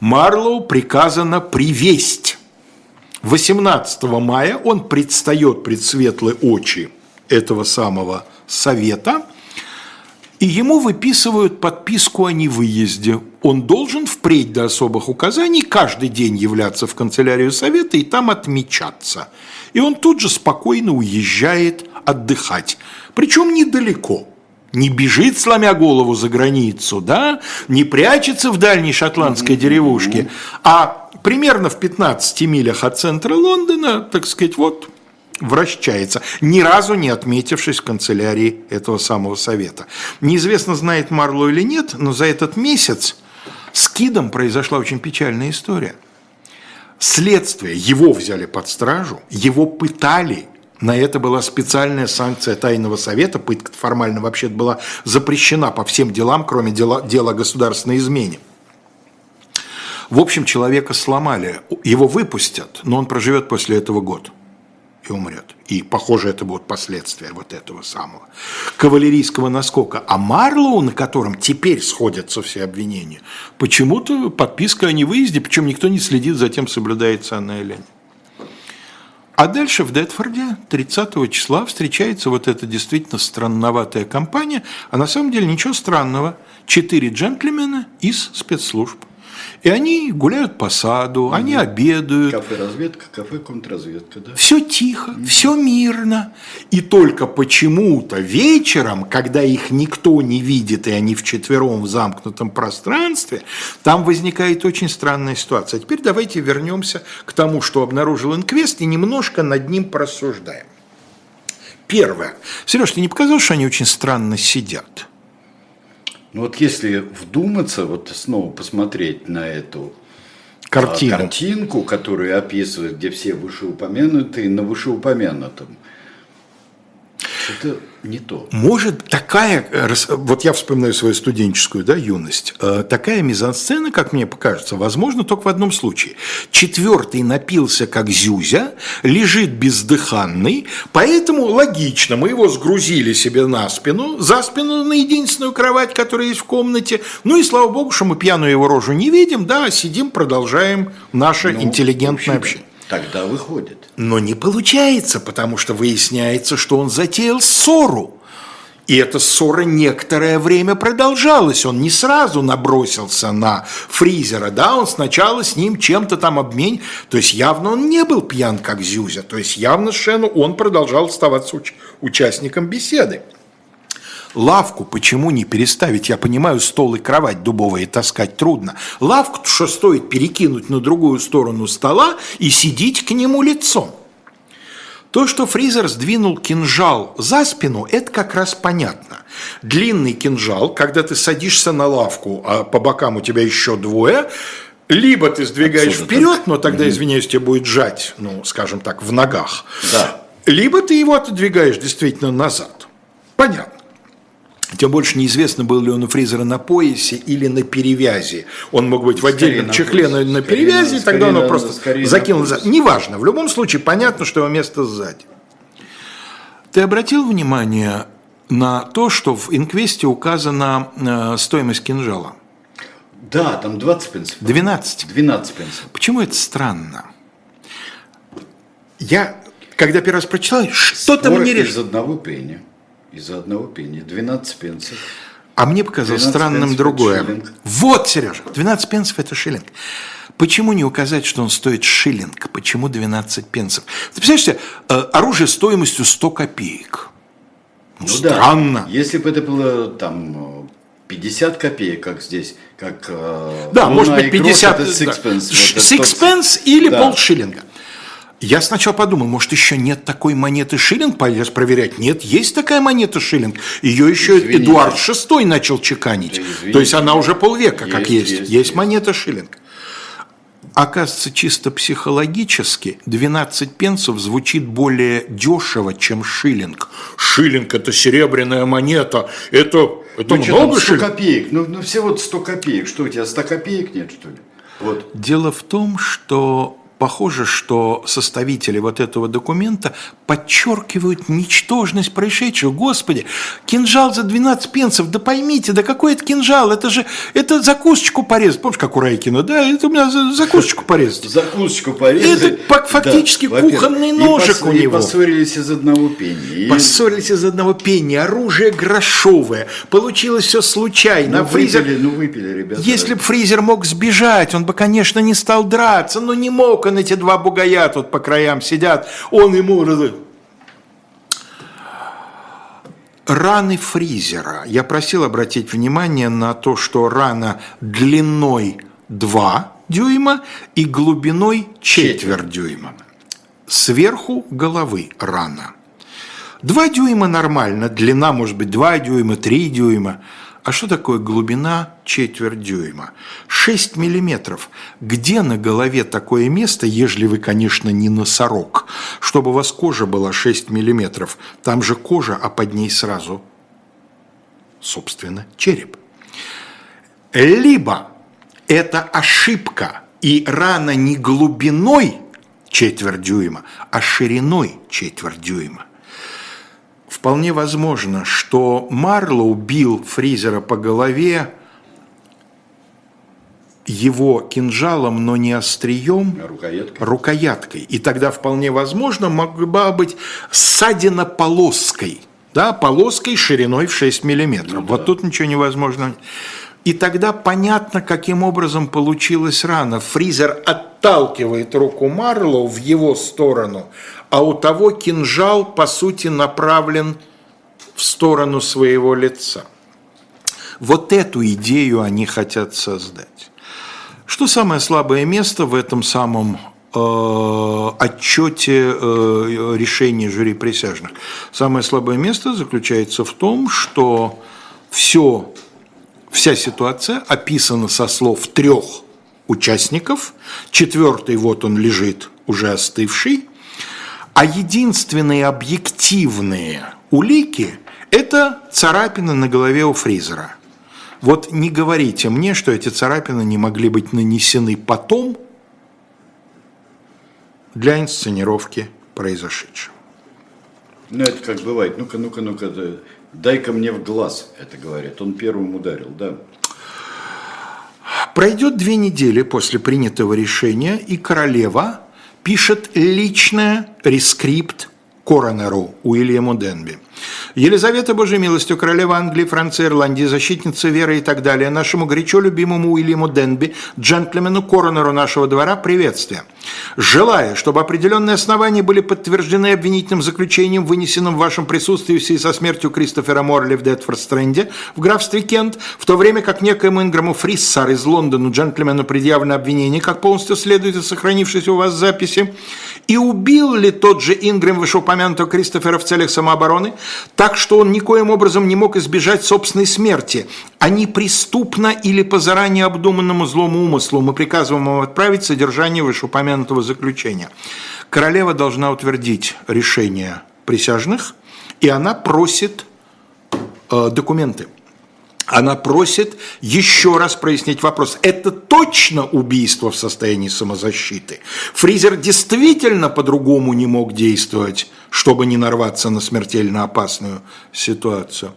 Марлоу приказано привесть. 18 мая он предстает пред светлые очи этого самого совета – и ему выписывают подписку о невыезде. Он должен впредь до особых указаний каждый день являться в канцелярию совета и там отмечаться. И он тут же спокойно уезжает отдыхать. Причем недалеко. Не бежит, сломя голову за границу, да? не прячется в дальней шотландской деревушке, а примерно в 15 милях от центра Лондона, так сказать, вот вращается, ни разу не отметившись в канцелярии этого самого совета. Неизвестно, знает Марло или нет, но за этот месяц с Кидом произошла очень печальная история. Следствие, его взяли под стражу, его пытали, на это была специальная санкция тайного совета, пытка формально вообще была запрещена по всем делам, кроме дела, дела государственной измене. В общем, человека сломали, его выпустят, но он проживет после этого год и умрет. И, похоже, это будут последствия вот этого самого кавалерийского наскока. А Марлоу, на котором теперь сходятся все обвинения, почему-то подписка о невыезде, причем никто не следит за тем, соблюдается она или нет. А дальше в Детфорде 30 числа встречается вот эта действительно странноватая компания, а на самом деле ничего странного. Четыре джентльмена из спецслужб. И они гуляют по саду, угу. они обедают. Кафе разведка, кафе контрразведка, да? Все тихо, угу. все мирно. И только почему-то вечером, когда их никто не видит, и они вчетвером в замкнутом пространстве, там возникает очень странная ситуация. А теперь давайте вернемся к тому, что обнаружил инквест, и немножко над ним порассуждаем. Первое. Сереж, тебе не показалось, что они очень странно сидят? Ну вот если вдуматься, вот снова посмотреть на эту Картину. А, картинку, которую описывает, где все вышеупомянутые на вышеупомянутом, это не то. Может такая, вот я вспоминаю свою студенческую да, юность, э, такая мизансцена, как мне покажется, возможно только в одном случае. Четвертый напился как зюзя, лежит бездыханный, поэтому логично, мы его сгрузили себе на спину, за спину на единственную кровать, которая есть в комнате, ну и слава богу, что мы пьяную его рожу не видим, да, сидим, продолжаем наше ну, интеллигентное общение. Тогда выходит. Но не получается, потому что выясняется, что он затеял ссору. И эта ссора некоторое время продолжалась. Он не сразу набросился на фризера, да, он сначала с ним чем-то там обмен. То есть явно он не был пьян, как Зюзя. То есть явно совершенно он продолжал оставаться уч- участником беседы. Лавку почему не переставить? Я понимаю, стол и кровать дубовые таскать трудно. Лавку что стоит перекинуть на другую сторону стола и сидеть к нему лицом. То, что Фризер сдвинул кинжал за спину, это как раз понятно. Длинный кинжал, когда ты садишься на лавку, а по бокам у тебя еще двое, либо ты сдвигаешь Отсюда вперед, так. но тогда, извиняюсь, тебе будет жать, ну, скажем так, в ногах. Да. Либо ты его отодвигаешь действительно назад. Понятно. Тем больше неизвестно, был ли он у Фризера на поясе или на перевязи. Он мог быть в отдельном на чехле на, на перевязи, на, тогда он его просто закинул за... Неважно, в любом случае понятно, что его место сзади. Ты обратил внимание на то, что в инквесте указана э, стоимость кинжала? Да, там 20 пенсов. 12. 12 пенсов. Почему это странно? Я, когда первый раз прочитал, что-то мне решило. из одного пенни из-за одного пенни. 12 пенсов. А мне показалось странным другое. Вот, Сережа, 12 пенсов – это шиллинг. Почему не указать, что он стоит шиллинг? Почему 12 пенсов? Ты представляешь себе, э, оружие стоимостью 100 копеек. Ну, ну странно. Да. Если бы это было там 50 копеек, как здесь, как э, Да, может быть 50 кровь, это sixpence. Да. Вот или да. полшиллинга. Я сначала подумал, может, еще нет такой монеты шиллинг, полез проверять. Нет, есть такая монета шиллинг. Ее еще Извините. Эдуард VI начал чеканить. Извините. То есть она уже полвека есть, как есть. Есть, есть монета шиллинг. Оказывается, чисто психологически 12 пенсов звучит более дешево, чем шиллинг. Шиллинг – это серебряная монета, это, это ну, много 100 шиллинг? копеек, ну, ну все вот 100 копеек. Что у тебя, 100 копеек нет, что ли? Вот. Дело в том, что Похоже, что составители вот этого документа подчеркивают ничтожность происшедшего. Господи, кинжал за 12 пенсов, да поймите, да какой это кинжал, это же, это закусочку порезать. Помнишь, как у Райкина, да, это у меня закусочку порезать. Закусочку порезать. Это фактически да, кухонный ножик у него. И поссорились из одного пенни. Поссорились из одного пенни, оружие грошовое, получилось все случайно. Ну, фризер... выпили, ну выпили, ребята. Если бы фризер мог сбежать, он бы, конечно, не стал драться, но не мог он эти два бугая тут по краям сидят, он ему... Раны фризера. Я просил обратить внимание на то, что рана длиной 2 дюйма и глубиной четверть дюйма. Сверху головы рана. 2 дюйма нормально, длина может быть 2 дюйма, 3 дюйма. А что такое глубина четверть дюйма? 6 миллиметров. Где на голове такое место, ежели вы, конечно, не носорог, чтобы у вас кожа была 6 миллиметров? Там же кожа, а под ней сразу, собственно, череп. Либо это ошибка, и рана не глубиной четверть дюйма, а шириной четверть дюйма. Вполне возможно, что Марлоу бил Фризера по голове его кинжалом, но не острием, А рукояткой? рукояткой. И тогда вполне возможно могла быть ссадина полоской, да, полоской шириной в 6 миллиметров. вот тут ничего невозможно. И тогда понятно, каким образом получилась рана. Фризер отталкивает руку Марлоу в его сторону, а у того кинжал, по сути, направлен в сторону своего лица. Вот эту идею они хотят создать. Что самое слабое место в этом самом э, отчете э, решения жюри присяжных? Самое слабое место заключается в том, что все, вся ситуация описана со слов трех участников. Четвертый вот он лежит, уже остывший. А единственные объективные улики – это царапины на голове у Фризера. Вот не говорите мне, что эти царапины не могли быть нанесены потом для инсценировки произошедшего. Ну, это как бывает. Ну-ка, ну-ка, ну-ка, да, дай-ка мне в глаз, это говорят. Он первым ударил, да. Пройдет две недели после принятого решения, и королева пишет личное рескрипт коронеру Уильяму Денби. Елизавета, Божьей милостью, королева Англии, Франции, Ирландии, защитница веры и так далее, нашему горячо любимому Уильяму Денби, джентльмену коронеру нашего двора, приветствие. Желая, чтобы определенные основания были подтверждены обвинительным заключением, вынесенным в вашем присутствии в связи со смертью Кристофера Морли в Детфорд-Стрэнде в графстве Кент, в то время как некоему Инграму Фриссар из Лондона, джентльмену предъявлено обвинение, как полностью следует из сохранившейся у вас записи, и убил ли тот же Ингрэм вышеупомянутого Кристофера в целях самообороны, так что он никоим образом не мог избежать собственной смерти, а не преступно или по заранее обдуманному злому умыслу мы приказываем ему отправить содержание вышеупомянутого заключения. Королева должна утвердить решение присяжных, и она просит э, документы. Она просит еще раз прояснить вопрос. Это точно убийство в состоянии самозащиты? Фризер действительно по-другому не мог действовать, чтобы не нарваться на смертельно опасную ситуацию.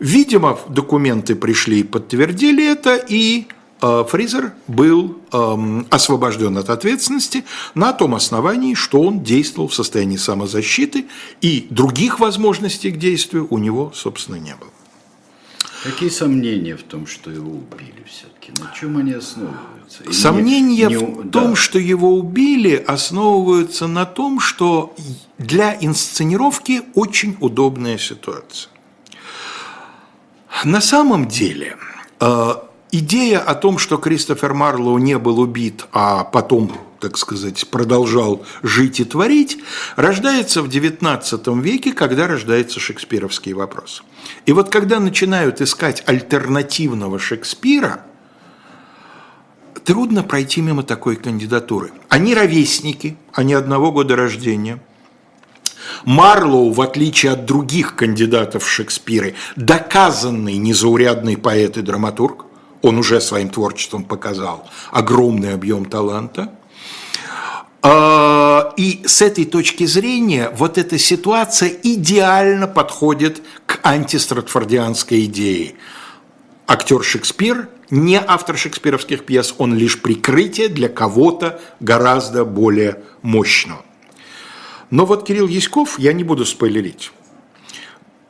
Видимо, документы пришли и подтвердили это, и э, Фризер был э, освобожден от ответственности на том основании, что он действовал в состоянии самозащиты, и других возможностей к действию у него, собственно, не было. Какие сомнения в том, что его убили все-таки? На чем они основываются? И Сомнения не- не- в том, да. что его убили, основываются на том, что для инсценировки очень удобная ситуация. На самом деле, э, идея о том, что Кристофер Марлоу не был убит, а потом, так сказать, продолжал жить и творить, рождается в XIX веке, когда рождается шекспировский вопрос. И вот когда начинают искать альтернативного Шекспира, трудно пройти мимо такой кандидатуры. Они ровесники, они одного года рождения. Марлоу, в отличие от других кандидатов в Шекспиры, доказанный незаурядный поэт и драматург, он уже своим творчеством показал огромный объем таланта. А, И с этой точки зрения вот эта ситуация идеально подходит к антистратфордианской идее. Актер Шекспир не автор шекспировских пьес, он лишь прикрытие для кого-то гораздо более мощного. Но вот Кирилл Яськов, я не буду спойлерить,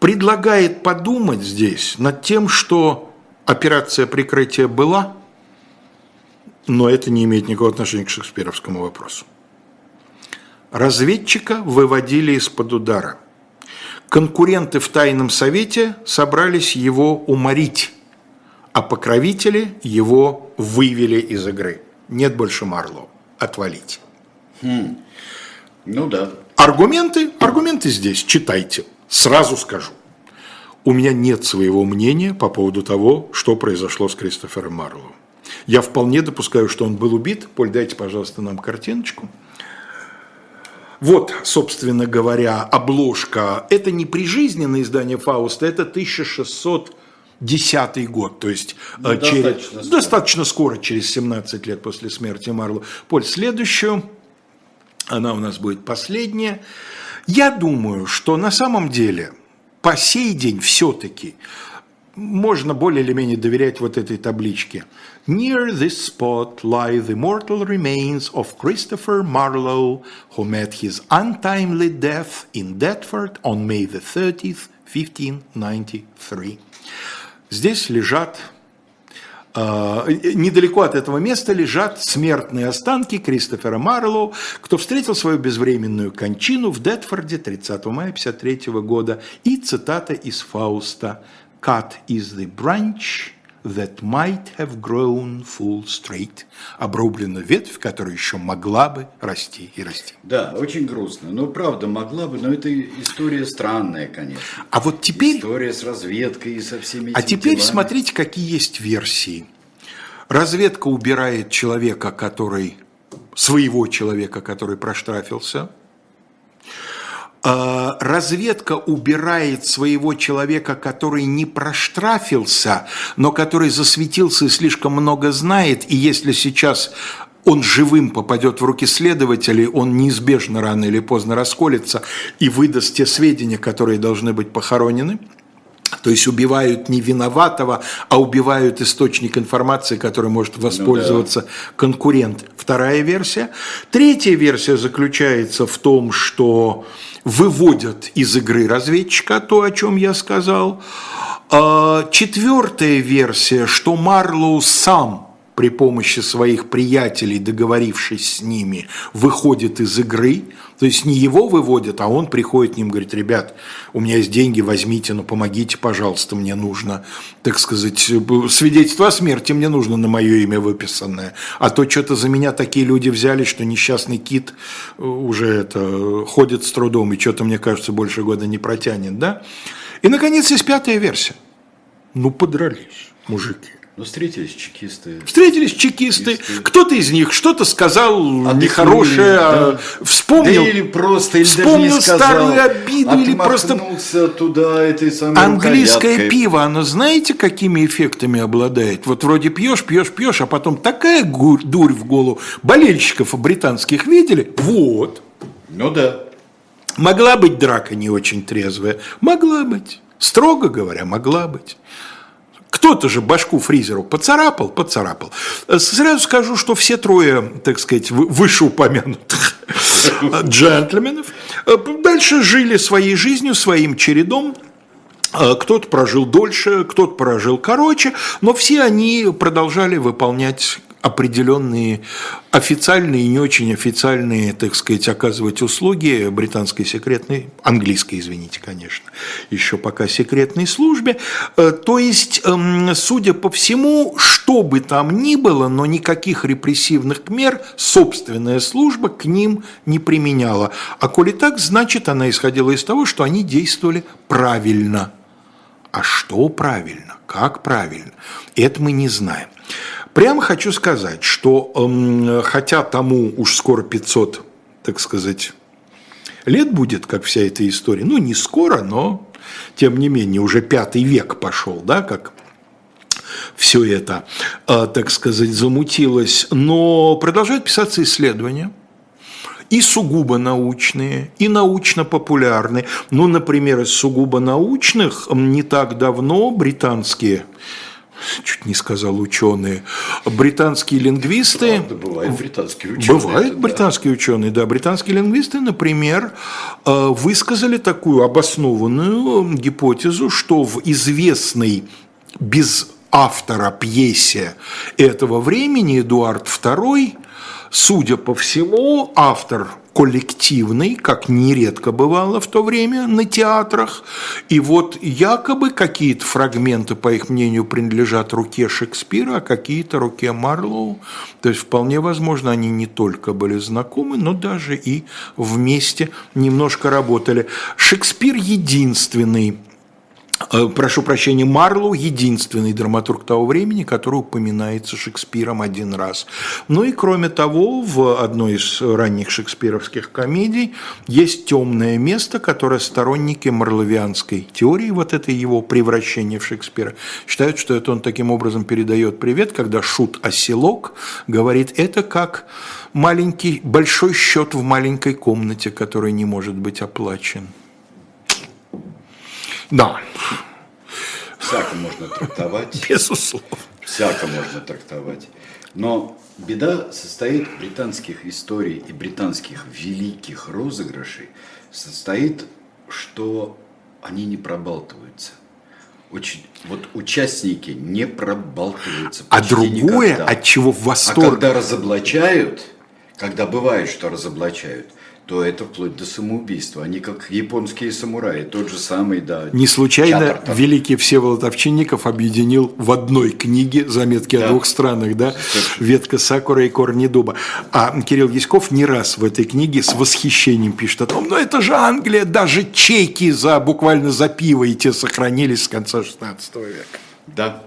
предлагает подумать здесь над тем, что операция прикрытия была, но это не имеет никакого отношения к шекспировскому вопросу. Разведчика выводили из-под удара. Конкуренты в тайном совете собрались его уморить, а покровители его вывели из игры. Нет больше Марлоу. Отвалить. Ну да. Аргументы, аргументы здесь, читайте. Сразу скажу. У меня нет своего мнения по поводу того, что произошло с Кристофером Марлоу. Я вполне допускаю, что он был убит. Поль, дайте, пожалуйста, нам картиночку. Вот, собственно говоря, обложка. Это не прижизненное издание Фауста, это 1610 год, то есть Ну, э, через- достаточно скоро. достаточно скоро, через 17 лет после смерти Марлоу. Поль, следующую. Она у нас будет последняя. Я думаю, что на самом деле по сей день все-таки можно более или менее доверять вот этой табличке. Near this spot lie the mortal remains of Christopher Marlowe, who met his untimely death in Deptford on May the 30th, 1593. Здесь лежат а, недалеко от этого места лежат смертные останки Кристофера Марлоу, кто встретил свою безвременную кончину в Детфорде 30 мая 1953 года. И цитата из Фауста «Cut is the branch that might have grown full straight». Обрублена ветвь, которая еще могла бы расти и расти. Да, очень грустно. Ну, правда, могла бы, но это история странная, конечно. А вот теперь... История с разведкой и со всеми А теперь делами. смотрите, какие есть версии. Разведка убирает человека, который своего человека, который проштрафился. А, разведка убирает своего человека, который не проштрафился, но который засветился и слишком много знает, и если сейчас он живым попадет в руки следователей, он неизбежно рано или поздно расколется и выдаст те сведения, которые должны быть похоронены – то есть убивают не виноватого, а убивают источник информации, который может воспользоваться ну, да. конкурент. Вторая версия. Третья версия заключается в том, что выводят из игры разведчика, то, о чем я сказал. А четвертая версия, что Марлоу сам при помощи своих приятелей, договорившись с ними, выходит из игры, то есть не его выводят, а он приходит к ним, говорит, ребят, у меня есть деньги, возьмите, но помогите, пожалуйста, мне нужно, так сказать, свидетельство о смерти мне нужно на мое имя выписанное, а то что-то за меня такие люди взяли, что несчастный кит э, уже это ходит с трудом и что-то, мне кажется, больше года не протянет, да? И, наконец, есть пятая версия. Ну, подрались мужики. Ну, встретились чекисты. Встретились чекисты. чекисты. Кто-то из них что-то сказал а нехорошее, да. вспомнил. Да или просто, или вспомнил даже сказал, старую обиду, или просто... туда этой самой Английское рукояткой. пиво, оно знаете, какими эффектами обладает? Вот вроде пьешь, пьешь, пьешь, а потом такая дурь в голову. Болельщиков британских видели? Вот. Ну да. Могла быть драка не очень трезвая? Могла быть. Строго говоря, могла быть. Кто-то же башку фризеру поцарапал, поцарапал. Сразу скажу, что все трое, так сказать, вышеупомянутых джентльменов э, дальше жили своей жизнью, своим чередом, э, кто-то прожил дольше, кто-то прожил короче, но все они продолжали выполнять определенные официальные и не очень официальные, так сказать, оказывать услуги британской секретной, английской, извините, конечно, еще пока секретной службе. Э, то есть, эм, судя по всему, что бы там ни было, но никаких репрессивных мер собственная служба к ним не применяла. А коли так, значит, она исходила из того, что они действовали правильно. А что правильно? Как правильно? Это мы не знаем. Прямо хочу сказать, что э, хотя тому уж скоро 500, так сказать, лет будет, как вся эта история, ну не скоро, но тем не менее уже пятый век пошел, да, как все это, э, так сказать, замутилось, но продолжают писаться исследования, и сугубо научные, и научно-популярные. Ну, например, из сугубо научных не так давно британские чуть не сказал ученые, британские лингвисты... Правда, бывают британские ученые. Бывают да. британские ученые, да. Британские лингвисты, например, э, высказали такую обоснованную гипотезу, что в известной без автора пьесе этого времени Эдуард II, судя по всему, автор коллективный, как нередко бывало в то время на театрах. И вот якобы какие-то фрагменты, по их мнению, принадлежат руке Шекспира, а какие-то руке Марлоу. То есть вполне возможно, они не только были знакомы, но даже и вместе немножко работали. Шекспир единственный прошу прощения, Марлоу – единственный драматург того времени, который упоминается Шекспиром один раз. Ну и кроме того, в одной из ранних шекспировских комедий есть темное место, которое сторонники марловианской теории, вот это его превращение в Шекспира, считают, что это он таким образом передает привет, когда шут-оселок говорит, это как маленький, большой счет в маленькой комнате, который не может быть оплачен. Да. Всяко можно трактовать. Безусловно. Всяко можно трактовать. Но беда состоит британских историй и британских великих розыгрышей состоит, что они не пробалтываются. Очень, вот участники не пробалтываются. А другое, никогда. от чего в А восторг. когда разоблачают, когда бывает, что разоблачают, то это вплоть до самоубийства. Они как японские самураи, тот же самый, да. Не случайно Чаттертон. великий Всеволод Овчинников объединил в одной книге заметки о Да. двух странах, да, Совершенно. ветка сакура и корни дуба. А Кирилл Яськов не раз в этой книге с восхищением пишет о том, ну это же Англия, даже чеки за буквально за пиво и те сохранились с конца 16 века. Да,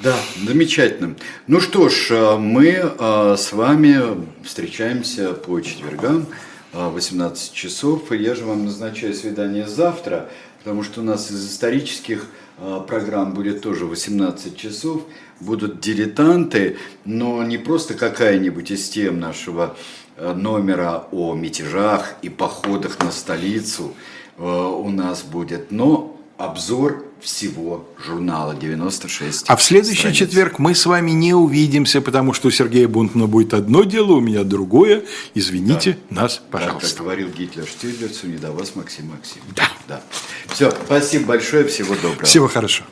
да, замечательно. Ну что ж, э, мы э, с вами встречаемся по четвергам 18 часов. И я же вам назначаю свидание завтра, потому что у нас из исторических э, программ будет тоже 18 часов. Будут дилетанты, но не просто какая-нибудь из тем нашего э, номера о мятежах и походах на столицу у нас будет, но обзор всего журнала 96. А в следующий страниц. четверг мы с вами не увидимся, потому что у Сергея Бунтмана будет одно дело, у меня другое. Извините нас, Так, пожалуйста. как говорил Гитлер Штирлицу, не до вас, Максим Максим. Да. да. Все, спасибо большое, всего доброго. Всего хорошего.